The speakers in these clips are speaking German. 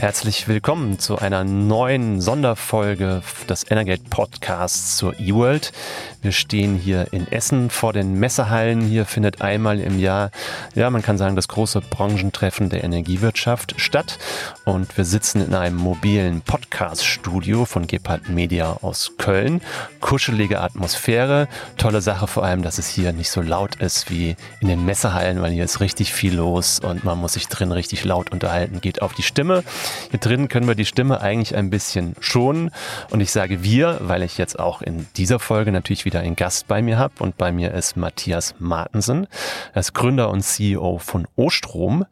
Herzlich willkommen zu einer neuen Sonderfolge des Energate Podcasts zur eWorld. Wir stehen hier in Essen vor den Messehallen. Hier findet einmal im Jahr, ja, man kann sagen, das große Branchentreffen der Energiewirtschaft statt. Und wir sitzen in einem mobilen Podcast-Studio von Gepard Media aus Köln. Kuschelige Atmosphäre. Tolle Sache vor allem, dass es hier nicht so laut ist wie in den Messehallen, weil hier ist richtig viel los und man muss sich drin richtig laut unterhalten. Geht auf die Stimme. Hier drin können wir die Stimme eigentlich ein bisschen schonen. Und ich sage wir, weil ich jetzt auch in dieser Folge natürlich wieder einen Gast bei mir habe. Und bei mir ist Matthias Martensen. Er ist Gründer und CEO von Ostrom.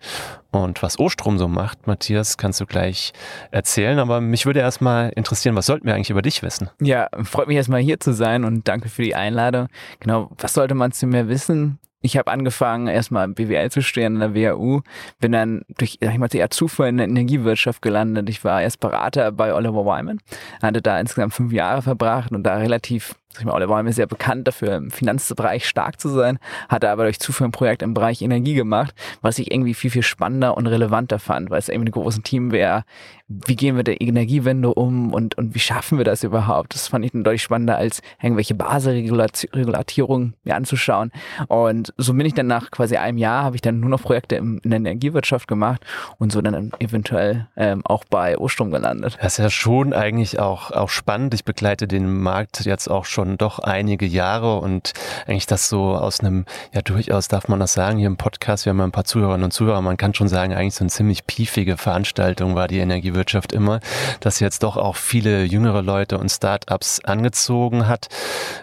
Und was Ostrom so macht, Matthias, kannst du gleich erzählen. Aber mich würde erstmal interessieren, was sollten wir eigentlich über dich wissen? Ja, freut mich erstmal hier zu sein und danke für die Einladung. Genau, was sollte man zu mir wissen? Ich habe angefangen, erstmal BWL zu studieren an der WHU, bin dann durch, sag ich mal, eher Zufall in der Energiewirtschaft gelandet. Ich war erst Berater bei Oliver Wyman, hatte da insgesamt fünf Jahre verbracht und da relativ ich mal, Oliver Wyman ist sehr bekannt dafür, im Finanzbereich stark zu sein, hatte aber durch Zufall ein Projekt im Bereich Energie gemacht, was ich irgendwie viel, viel spannender und relevanter fand, weil es irgendwie ein großes Team wäre. Wie gehen wir der Energiewende um und, und wie schaffen wir das überhaupt? Das fand ich dann deutlich spannender, als irgendwelche Basisregulatorungen mir anzuschauen. Und so bin ich dann nach quasi einem Jahr, habe ich dann nur noch Projekte in, in der Energiewirtschaft gemacht und so dann eventuell ähm, auch bei Ostrom gelandet. Das ist ja schon eigentlich auch, auch spannend. Ich begleite den Markt jetzt auch schon schon doch einige Jahre und eigentlich das so aus einem, ja durchaus darf man das sagen, hier im Podcast, wir haben ja ein paar Zuhörerinnen und Zuhörer, man kann schon sagen, eigentlich so eine ziemlich piefige Veranstaltung war die Energiewirtschaft immer, dass jetzt doch auch viele jüngere Leute und Startups angezogen hat.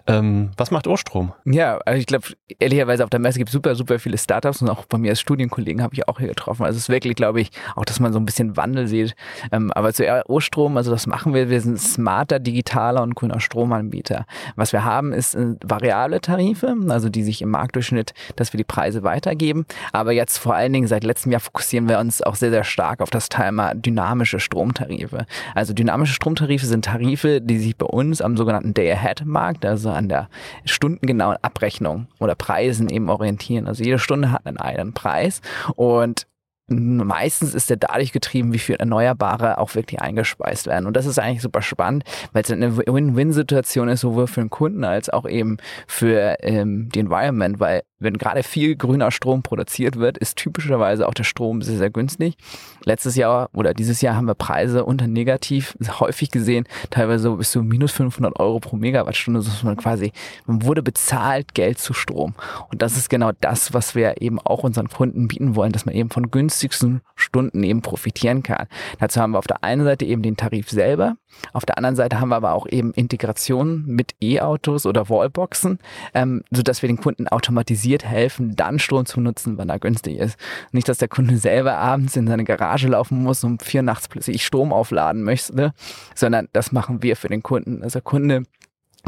Ähm, was macht Ostrom? Ja, also ich glaube, ehrlicherweise auf der Messe gibt es super, super viele Startups und auch bei mir als Studienkollegen habe ich auch hier getroffen. Also es ist wirklich, glaube ich, auch, dass man so ein bisschen Wandel sieht. Ähm, aber zu Ostrom, also das machen wir, wir sind smarter, digitaler und grüner Stromanbieter. Was wir haben, ist äh, variable Tarife, also die sich im Marktdurchschnitt, dass wir die Preise weitergeben. Aber jetzt vor allen Dingen seit letztem Jahr fokussieren wir uns auch sehr, sehr stark auf das Thema dynamische Stromtarife. Also dynamische Stromtarife sind Tarife, die sich bei uns am sogenannten Day-Ahead-Markt, also an der stundengenauen Abrechnung oder Preisen eben orientieren. Also jede Stunde hat einen eigenen Preis und meistens ist der dadurch getrieben, wie viel Erneuerbare auch wirklich eingespeist werden. Und das ist eigentlich super spannend, weil es eine Win-Win-Situation ist, sowohl für den Kunden als auch eben für ähm, die Environment, weil wenn gerade viel grüner Strom produziert wird, ist typischerweise auch der Strom sehr, sehr günstig. Letztes Jahr oder dieses Jahr haben wir Preise unter negativ häufig gesehen, teilweise bis zu minus 500 Euro pro Megawattstunde, so man quasi, man wurde bezahlt Geld zu Strom. Und das ist genau das, was wir eben auch unseren Kunden bieten wollen, dass man eben von günstigsten Stunden eben profitieren kann. Dazu haben wir auf der einen Seite eben den Tarif selber, auf der anderen Seite haben wir aber auch eben Integration mit E-Autos oder Wallboxen, ähm, sodass wir den Kunden automatisiert helfen, dann Strom zu nutzen, wann er günstig ist. Nicht, dass der Kunde selber abends in seine Garage laufen muss und um vier nachts plötzlich Strom aufladen möchte, sondern das machen wir für den Kunden. Also der Kunde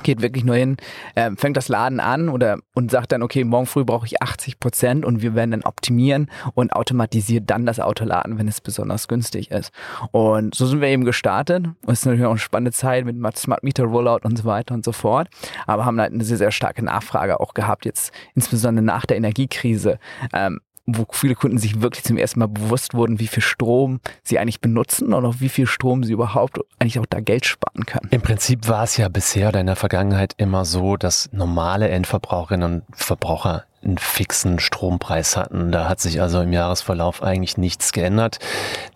geht wirklich nur hin, äh, fängt das Laden an oder und sagt dann, okay, morgen früh brauche ich 80 Prozent und wir werden dann optimieren und automatisiert dann das Auto laden, wenn es besonders günstig ist. Und so sind wir eben gestartet. Und es ist natürlich auch eine spannende Zeit mit Smart Meter Rollout und so weiter und so fort. Aber haben halt eine sehr, sehr starke Nachfrage auch gehabt, jetzt insbesondere nach der Energiekrise. Ähm, wo viele Kunden sich wirklich zum ersten Mal bewusst wurden, wie viel Strom sie eigentlich benutzen und auch wie viel Strom sie überhaupt eigentlich auch da Geld sparen können. Im Prinzip war es ja bisher oder in der Vergangenheit immer so, dass normale Endverbraucherinnen und Verbraucher einen fixen Strompreis hatten. Da hat sich also im Jahresverlauf eigentlich nichts geändert.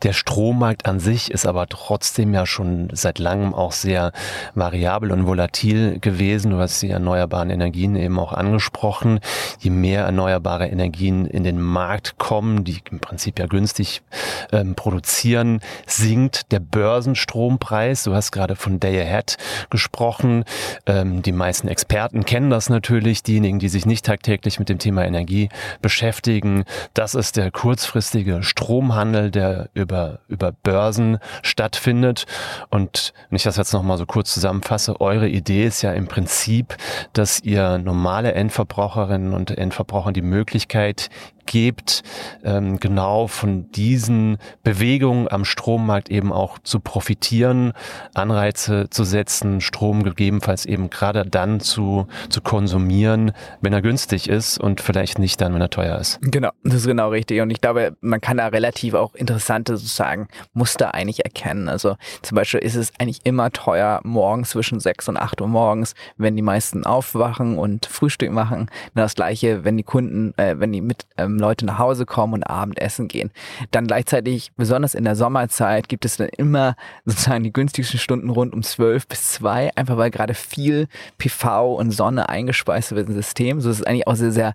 Der Strommarkt an sich ist aber trotzdem ja schon seit langem auch sehr variabel und volatil gewesen. Du hast die erneuerbaren Energien eben auch angesprochen. Je mehr erneuerbare Energien in den Markt kommen, die im Prinzip ja günstig ähm, produzieren, sinkt der Börsenstrompreis. Du hast gerade von Day Ahead gesprochen. Ähm, die meisten Experten kennen das natürlich. Diejenigen, die sich nicht tagtäglich mit dem Thema Energie beschäftigen. Das ist der kurzfristige Stromhandel, der über, über Börsen stattfindet. Und wenn ich das jetzt nochmal so kurz zusammenfasse, eure Idee ist ja im Prinzip, dass ihr normale Endverbraucherinnen und Endverbrauchern die Möglichkeit gebt, ähm, genau von diesen Bewegungen am Strommarkt eben auch zu profitieren, Anreize zu setzen, Strom gegebenenfalls eben gerade dann zu, zu konsumieren, wenn er günstig ist und vielleicht nicht dann, wenn er teuer ist. Genau, das ist genau richtig. Und ich glaube, man kann da relativ auch interessante sozusagen Muster eigentlich erkennen. Also zum Beispiel ist es eigentlich immer teuer morgens zwischen 6 und 8 Uhr morgens, wenn die meisten aufwachen und Frühstück machen. Das gleiche, wenn die Kunden, äh, wenn die mit ähm, Leute nach Hause kommen und Abendessen gehen. Dann gleichzeitig, besonders in der Sommerzeit, gibt es dann immer sozusagen die günstigsten Stunden rund um 12 bis 2, einfach weil gerade viel PV und Sonne eingespeist wird ins System. So ist es eigentlich auch sehr, sehr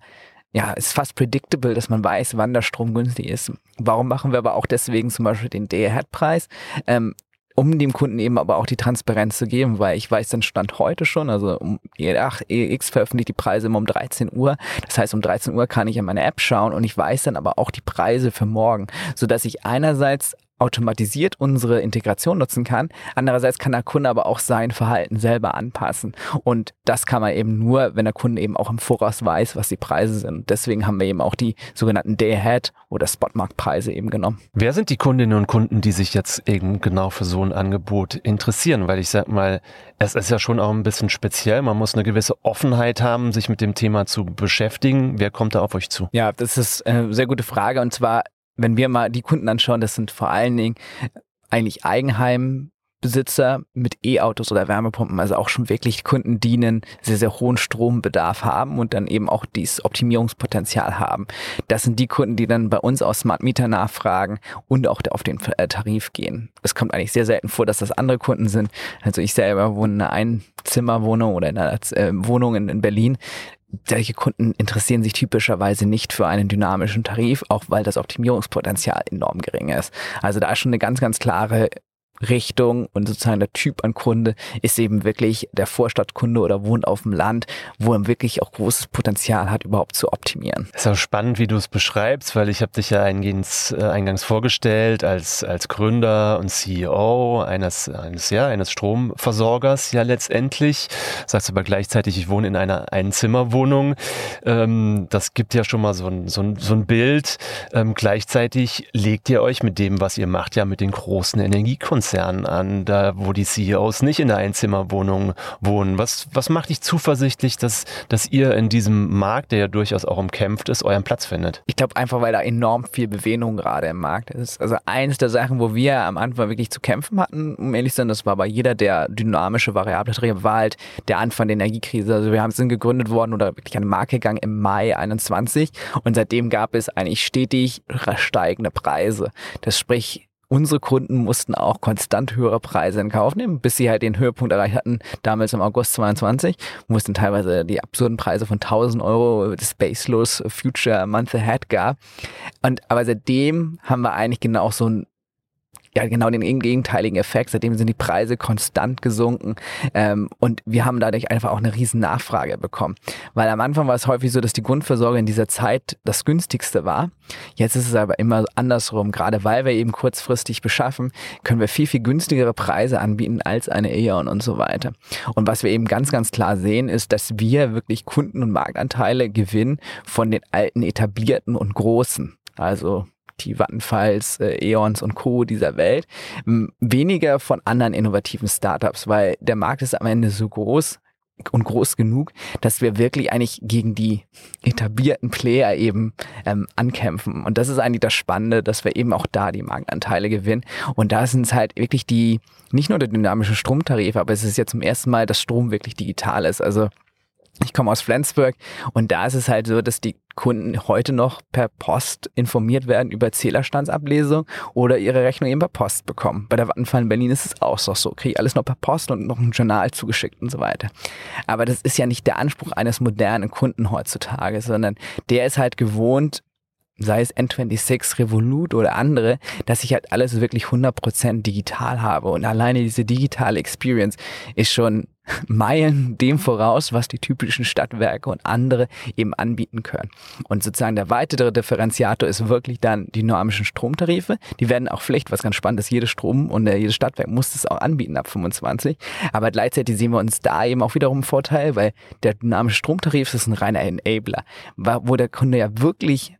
ja, ist fast predictable, dass man weiß, wann der Strom günstig ist. Warum machen wir aber auch deswegen zum Beispiel den Day-Ahead-Preis? Ähm, um dem Kunden eben aber auch die Transparenz zu geben, weil ich weiß den Stand heute schon, also um ach, EX veröffentlicht die Preise immer um 13 Uhr. Das heißt, um 13 Uhr kann ich in meine App schauen und ich weiß dann aber auch die Preise für morgen, sodass ich einerseits automatisiert unsere Integration nutzen kann. Andererseits kann der Kunde aber auch sein Verhalten selber anpassen. Und das kann man eben nur, wenn der Kunde eben auch im Voraus weiß, was die Preise sind. Deswegen haben wir eben auch die sogenannten Day-Ahead oder Spotmarktpreise eben genommen. Wer sind die Kundinnen und Kunden, die sich jetzt eben genau für so ein Angebot interessieren? Weil ich sag mal, es ist ja schon auch ein bisschen speziell. Man muss eine gewisse Offenheit haben, sich mit dem Thema zu beschäftigen. Wer kommt da auf euch zu? Ja, das ist eine sehr gute Frage. Und zwar wenn wir mal die Kunden anschauen, das sind vor allen Dingen eigentlich Eigenheimbesitzer mit E-Autos oder Wärmepumpen, also auch schon wirklich Kunden, die einen sehr, sehr hohen Strombedarf haben und dann eben auch dieses Optimierungspotenzial haben. Das sind die Kunden, die dann bei uns aus Smart Meter nachfragen und auch auf den äh, Tarif gehen. Es kommt eigentlich sehr selten vor, dass das andere Kunden sind. Also ich selber wohne in einer Einzimmerwohnung oder in einer äh, Wohnung in Berlin solche Kunden interessieren sich typischerweise nicht für einen dynamischen Tarif, auch weil das Optimierungspotenzial enorm gering ist. Also da ist schon eine ganz, ganz klare Richtung und sozusagen der Typ an Kunde ist eben wirklich der Vorstadtkunde oder wohnt auf dem Land, wo er wirklich auch großes Potenzial hat, überhaupt zu optimieren. ist auch spannend, wie du es beschreibst, weil ich habe dich ja eingehends, äh, eingangs vorgestellt als, als Gründer und CEO eines, eines, ja, eines Stromversorgers ja letztendlich. Sagst aber gleichzeitig, ich wohne in einer Einzimmerwohnung. Ähm, das gibt ja schon mal so ein, so ein, so ein Bild. Ähm, gleichzeitig legt ihr euch mit dem, was ihr macht, ja mit den großen Energiekonzernen Konzernen an, da wo die CEOs nicht in der Einzimmerwohnung wohnen. Was, was macht dich zuversichtlich, dass, dass ihr in diesem Markt, der ja durchaus auch umkämpft ist, euren Platz findet? Ich glaube einfach, weil da enorm viel Bewegung gerade im Markt ist. Also eines der Sachen, wo wir am Anfang wirklich zu kämpfen hatten, um ehrlich zu sein, das war bei jeder der dynamische variable Träger, war halt der Anfang der Energiekrise. Also wir haben sind gegründet worden oder wirklich eine Marke gegangen im Mai 21 und seitdem gab es eigentlich stetig steigende Preise. Das sprich, unsere Kunden mussten auch konstant höhere Preise in Kauf nehmen, bis sie halt den Höhepunkt erreicht hatten, damals im August 22, mussten teilweise die absurden Preise von 1000 Euro Spaceless Future Month Ahead gab. Und, aber seitdem haben wir eigentlich genau so ein ja genau den gegenteiligen Effekt. Seitdem sind die Preise konstant gesunken ähm, und wir haben dadurch einfach auch eine riesen Nachfrage bekommen. Weil am Anfang war es häufig so, dass die Grundversorgung in dieser Zeit das günstigste war. Jetzt ist es aber immer andersrum. Gerade weil wir eben kurzfristig beschaffen, können wir viel, viel günstigere Preise anbieten als eine E.ON und so weiter. Und was wir eben ganz, ganz klar sehen, ist, dass wir wirklich Kunden- und Marktanteile gewinnen von den alten, etablierten und großen. Also die Vattenfalls, äh, E.ONs und Co. dieser Welt, weniger von anderen innovativen Startups, weil der Markt ist am Ende so groß, und groß genug, dass wir wirklich eigentlich gegen die etablierten Player eben ähm, ankämpfen. Und das ist eigentlich das Spannende, dass wir eben auch da die Marktanteile gewinnen. Und da sind es halt wirklich die, nicht nur der dynamische Stromtarif, aber es ist jetzt zum ersten Mal, dass Strom wirklich digital ist. Also ich komme aus Flensburg und da ist es halt so, dass die Kunden heute noch per Post informiert werden über Zählerstandsablesung oder ihre Rechnung eben per Post bekommen. Bei der Vattenfall in Berlin ist es auch so. Kriege ich alles noch per Post und noch ein Journal zugeschickt und so weiter. Aber das ist ja nicht der Anspruch eines modernen Kunden heutzutage, sondern der ist halt gewohnt, sei es N26, Revolut oder andere, dass ich halt alles wirklich 100% digital habe. Und alleine diese digitale Experience ist schon Meilen dem voraus, was die typischen Stadtwerke und andere eben anbieten können. Und sozusagen der weitere Differenziator ist wirklich dann die dynamischen Stromtarife. Die werden auch Pflicht, was ganz spannend ist. Jedes Strom und jedes Stadtwerk muss das auch anbieten ab 25. Aber gleichzeitig sehen wir uns da eben auch wiederum einen Vorteil, weil der dynamische Stromtarif ist ein reiner Enabler, wo der Kunde ja wirklich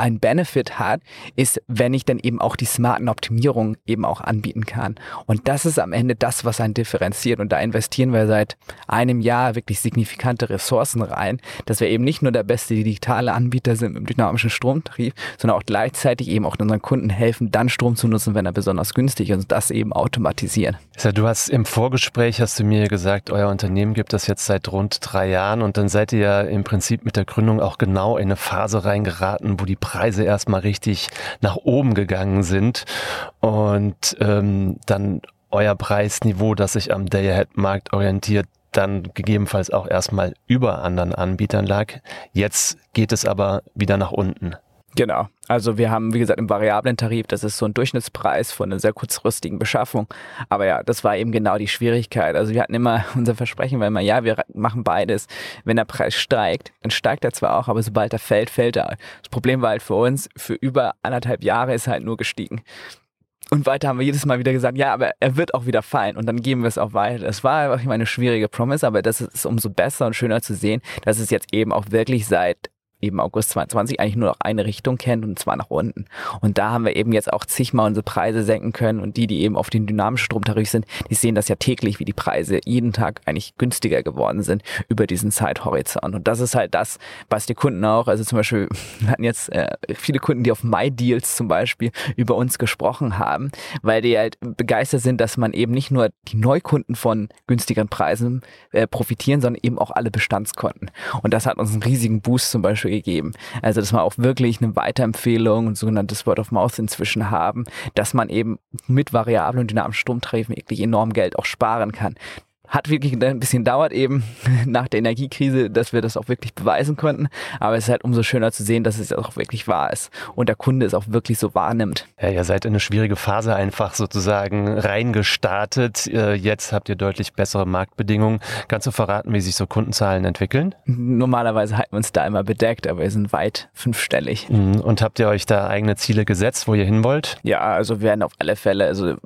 ein Benefit hat, ist, wenn ich dann eben auch die smarten Optimierungen eben auch anbieten kann. Und das ist am Ende das, was einen differenziert. Und da investieren wir seit einem Jahr wirklich signifikante Ressourcen rein, dass wir eben nicht nur der beste digitale Anbieter sind im dynamischen Stromtarif, sondern auch gleichzeitig eben auch unseren Kunden helfen, dann Strom zu nutzen, wenn er besonders günstig ist und das eben automatisieren. Du hast im Vorgespräch hast du mir gesagt, euer Unternehmen gibt das jetzt seit rund drei Jahren und dann seid ihr ja im Prinzip mit der Gründung auch genau in eine Phase reingeraten, wo die Preise erstmal richtig nach oben gegangen sind und ähm, dann euer Preisniveau, das sich am Day-Ahead-Markt orientiert, dann gegebenenfalls auch erstmal über anderen Anbietern lag. Jetzt geht es aber wieder nach unten. Genau. Also wir haben, wie gesagt, im variablen Tarif, das ist so ein Durchschnittspreis von einer sehr kurzfristigen Beschaffung. Aber ja, das war eben genau die Schwierigkeit. Also wir hatten immer unser Versprechen, weil immer, ja, wir machen beides. Wenn der Preis steigt, dann steigt er zwar auch, aber sobald er fällt, fällt er. Das Problem war halt für uns, für über anderthalb Jahre ist er halt nur gestiegen. Und weiter haben wir jedes Mal wieder gesagt, ja, aber er wird auch wieder fallen und dann geben wir es auch weiter. Es war einfach eine schwierige Promise, aber das ist umso besser und schöner zu sehen, dass es jetzt eben auch wirklich seit eben August 2020 eigentlich nur noch eine Richtung kennt und zwar nach unten. Und da haben wir eben jetzt auch zigmal unsere Preise senken können und die, die eben auf den dynamischen Stromtarif sind, die sehen das ja täglich, wie die Preise jeden Tag eigentlich günstiger geworden sind über diesen Zeithorizont. Und das ist halt das, was die Kunden auch, also zum Beispiel, wir hatten jetzt äh, viele Kunden, die auf MyDeals zum Beispiel über uns gesprochen haben, weil die halt begeistert sind, dass man eben nicht nur die Neukunden von günstigeren Preisen äh, profitieren, sondern eben auch alle Bestandskunden. Und das hat uns einen riesigen Boost zum Beispiel gegeben. Also, dass wir auch wirklich eine Weiterempfehlung, ein sogenanntes Word of Mouth inzwischen haben, dass man eben mit variablen und dynamischen Stromtarifen wirklich enorm Geld auch sparen kann hat wirklich ein bisschen dauert eben nach der Energiekrise, dass wir das auch wirklich beweisen konnten. Aber es ist halt umso schöner zu sehen, dass es auch wirklich wahr ist und der Kunde es auch wirklich so wahrnimmt. Ja, ihr seid in eine schwierige Phase einfach sozusagen reingestartet. Äh, jetzt habt ihr deutlich bessere Marktbedingungen. Kannst du verraten, wie sich so Kundenzahlen entwickeln? Normalerweise halten wir uns da immer bedeckt, aber wir sind weit fünfstellig. Mhm. Und habt ihr euch da eigene Ziele gesetzt, wo ihr hin wollt? Ja, also wir werden auf alle Fälle, also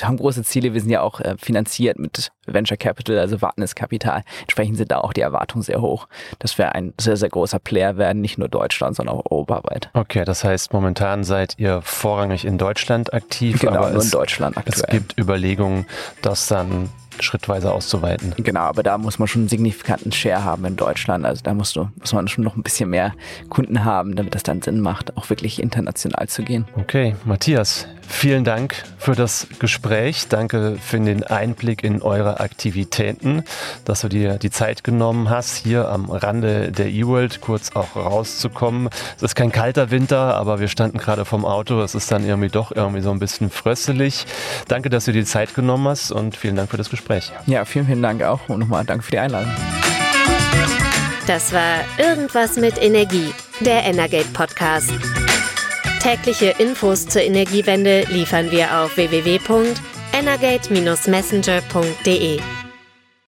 haben große Ziele. Wir sind ja auch äh, finanziert mit Venture Capital, also Wagniskapital. Entsprechend sind da auch die Erwartungen sehr hoch, dass wir ein sehr, sehr großer Player werden, nicht nur Deutschland, sondern auch europaweit. Okay, das heißt, momentan seid ihr vorrangig in Deutschland aktiv. Genau, aber nur es, in Deutschland aktuell. Es gibt Überlegungen, das dann schrittweise auszuweiten. Genau, aber da muss man schon einen signifikanten Share haben in Deutschland. Also da musst du, muss man schon noch ein bisschen mehr Kunden haben, damit das dann Sinn macht, auch wirklich international zu gehen. Okay, Matthias, vielen Dank für das Gespräch. Danke für den Einblick in eure Aktivitäten, dass du dir die Zeit genommen hast, hier am Rande der E-World kurz auch rauszukommen. Es ist kein kalter Winter, aber wir standen gerade vom Auto. Es ist dann irgendwie doch irgendwie so ein bisschen fröstelig. Danke, dass du dir die Zeit genommen hast und vielen Dank für das Gespräch. Gespräch. Ja, vielen, vielen Dank auch und nochmal danke für die Einladung. Das war Irgendwas mit Energie, der Energate Podcast. Tägliche Infos zur Energiewende liefern wir auf www.energate-messenger.de.